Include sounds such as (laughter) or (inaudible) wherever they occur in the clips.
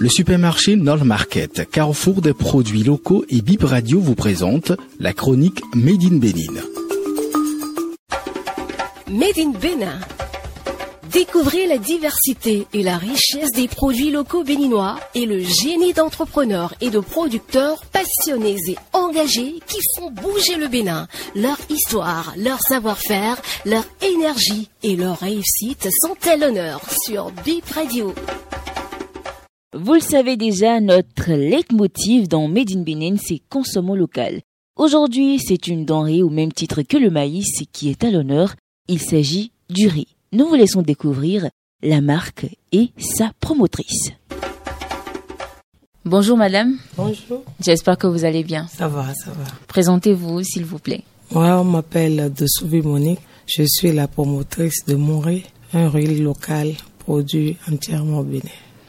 Le supermarché Nord Market, carrefour des produits locaux et Bip Radio vous présente la chronique Made in Bénin. Made in Bénin. Découvrez la diversité et la richesse des produits locaux béninois et le génie d'entrepreneurs et de producteurs passionnés et engagés qui font bouger le Bénin. Leur histoire, leur savoir-faire, leur énergie et leur réussite sont à l'honneur sur Bip Radio. Vous le savez déjà, notre leitmotiv dans Made in Bénin, c'est consommons local. Aujourd'hui, c'est une denrée au même titre que le maïs qui est à l'honneur. Il s'agit du riz nous vous laissons découvrir la marque et sa promotrice. Bonjour madame. Bonjour. J'espère que vous allez bien. Ça va, ça va. Présentez-vous s'il vous plaît. Moi, on m'appelle Dessouvi Monique. Je suis la promotrice de Monré, un riz local produit entièrement au Bénin.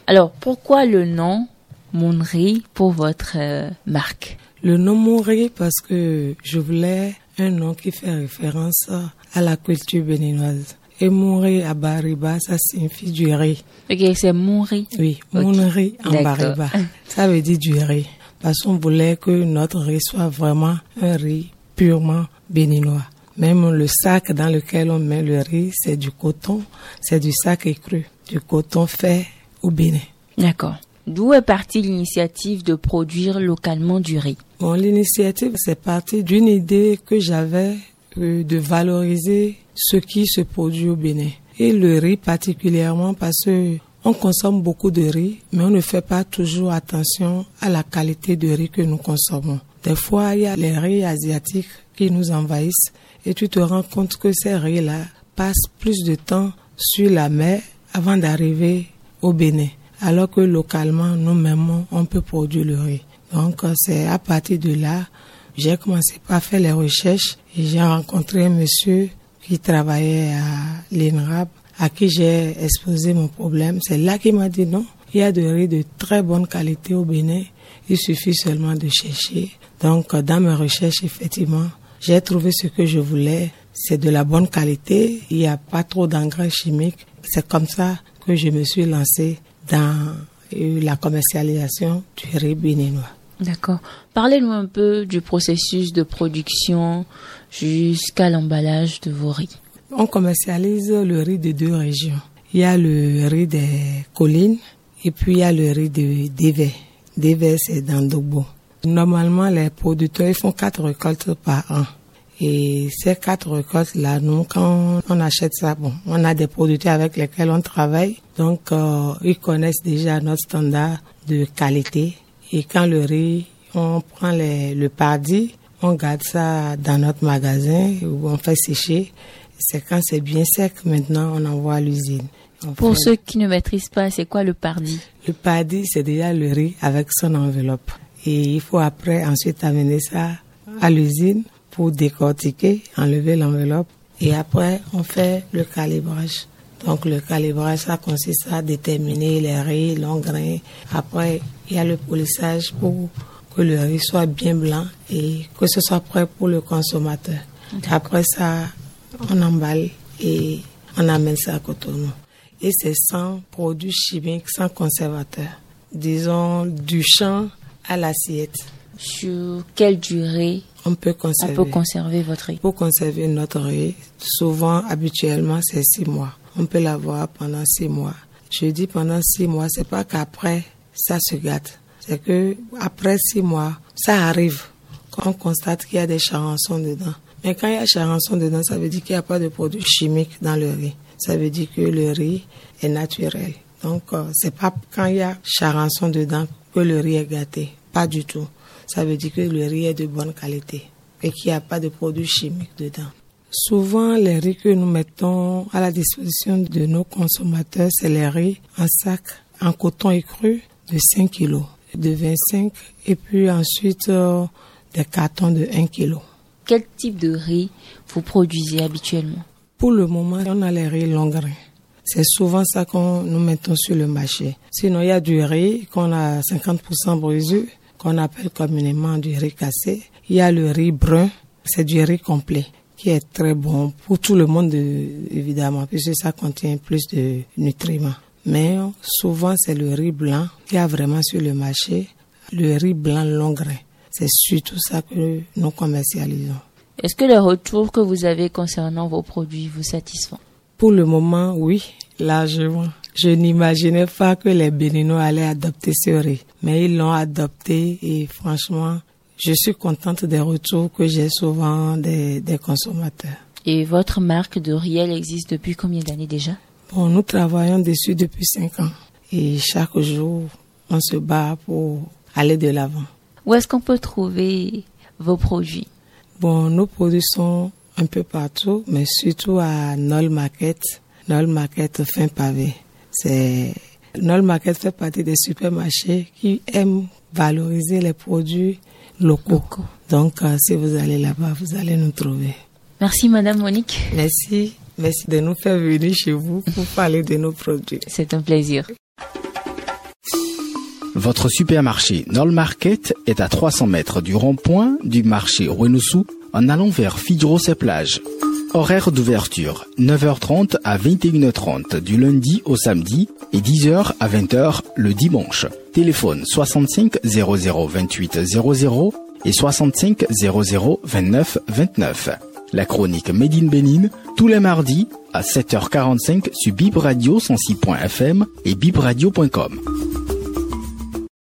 Alors, pourquoi le nom Monré pour votre euh, marque Le nom Monré parce que je voulais un nom qui fait référence à la culture béninoise. Et Mounri à Bariba, ça signifie du riz. Ok, c'est Mounri. Oui, Mounri en Bariba. (laughs) Ça veut dire du riz. Parce qu'on voulait que notre riz soit vraiment un riz purement béninois. Même le sac dans lequel on met le riz, c'est du coton, c'est du sac écru, du coton fait au Bénin. D'accord. D'où est partie l'initiative de produire localement du riz Bon, l'initiative, c'est parti d'une idée que j'avais euh, de valoriser ce qui se produit au Bénin. Et le riz particulièrement parce que on consomme beaucoup de riz, mais on ne fait pas toujours attention à la qualité de riz que nous consommons. Des fois, il y a les riz asiatiques qui nous envahissent et tu te rends compte que ces riz-là passent plus de temps sur la mer avant d'arriver au Bénin. Alors que localement, nous-mêmes, on peut produire le riz. Donc, c'est à partir de là, j'ai commencé à faire les recherches et j'ai rencontré un monsieur qui travaillait à l'INRAP, à qui j'ai exposé mon problème. C'est là qu'il m'a dit non, il y a de riz de très bonne qualité au Bénin, il suffit seulement de chercher. Donc, dans mes recherches, effectivement, j'ai trouvé ce que je voulais. C'est de la bonne qualité, il n'y a pas trop d'engrais chimiques. C'est comme ça que je me suis lancée dans la commercialisation du riz béninois. D'accord. Parlez-nous un peu du processus de production jusqu'à l'emballage de vos riz. On commercialise le riz de deux régions. Il y a le riz des collines et puis il y a le riz de Dévé. Dévé, c'est dans Dogbo. Normalement, les producteurs font quatre récoltes par an. Et ces quatre récoltes-là, nous, quand on achète ça, bon, on a des producteurs avec lesquels on travaille. Donc, euh, ils connaissent déjà notre standard de qualité et quand le riz, on prend le pardi, on garde ça dans notre magasin où on fait sécher. C'est quand c'est bien sec, maintenant on envoie à l'usine. Pour ceux qui ne maîtrisent pas, c'est quoi le pardi? Le pardi, c'est déjà le riz avec son enveloppe. Et il faut après ensuite amener ça à l'usine pour décortiquer, enlever l'enveloppe. Et après, on fait le calibrage. Donc le calibrage, ça consiste à déterminer les riz, longs grains. Après, il y a le polissage pour que le riz soit bien blanc et que ce soit prêt pour le consommateur. Après ça, on emballe et on amène ça à Cotonou. Et c'est sans produits chimiques, sans conservateur. Disons du champ à l'assiette. Sur quelle durée on peut conserver, on peut conserver votre riz Pour conserver notre riz, souvent, habituellement, c'est six mois. On peut l'avoir pendant six mois. Je dis pendant six mois, c'est pas qu'après ça se gâte. C'est que après six mois, ça arrive. Quand on constate qu'il y a des charançons dedans. Mais quand il y a charançons dedans, ça veut dire qu'il n'y a pas de produits chimiques dans le riz. Ça veut dire que le riz est naturel. Donc, euh, c'est pas quand il y a charançon dedans que le riz est gâté. Pas du tout. Ça veut dire que le riz est de bonne qualité et qu'il n'y a pas de produits chimiques dedans. Souvent, les riz que nous mettons à la disposition de nos consommateurs, c'est les riz en sac, en coton écru de 5 kg, de 25 et puis ensuite euh, des cartons de 1 kg. Quel type de riz vous produisez habituellement? Pour le moment, on a les riz longs grains. C'est souvent ça qu'on nous mettons sur le marché. Sinon, il y a du riz qu'on a 50% brisé, qu'on appelle communément du riz cassé. Il y a le riz brun, c'est du riz complet qui est très bon pour tout le monde évidemment puisque ça contient plus de nutriments. Mais souvent, c'est le riz blanc. Il y a vraiment sur le marché le riz blanc long grain. C'est surtout ça que nous commercialisons. Est-ce que les retours que vous avez concernant vos produits vous satisfont? Pour le moment, oui, largement. Je n'imaginais pas que les Béninois allaient adopter ce riz, mais ils l'ont adopté et franchement, je suis contente des retours que j'ai souvent des, consommateurs. Et votre marque de riz, elle existe depuis combien d'années déjà? Bon, nous travaillons dessus depuis cinq ans et chaque jour, on se bat pour aller de l'avant. Où est-ce qu'on peut trouver vos produits? Bon, nos produits sont un peu partout, mais surtout à Nol Market, Nol Market fin pavé. C'est Nol Market fait partie des supermarchés qui aiment valoriser les produits locaux. Donc, euh, si vous allez là-bas, vous allez nous trouver. Merci, Madame Monique. Merci. Merci de nous faire venir chez vous pour parler de nos produits. C'est un plaisir. Votre supermarché Nol Market est à 300 mètres du rond-point du marché Renoussou en allant vers Fidros et plage. Horaire d'ouverture 9h30 à 21h30 du lundi au samedi et 10h à 20h le dimanche. Téléphone 65 00 28 00 et 65 00 29 29. La chronique Made in tous les mardis à 7h45 sur Bib Radio 106.fm et bibradio.com.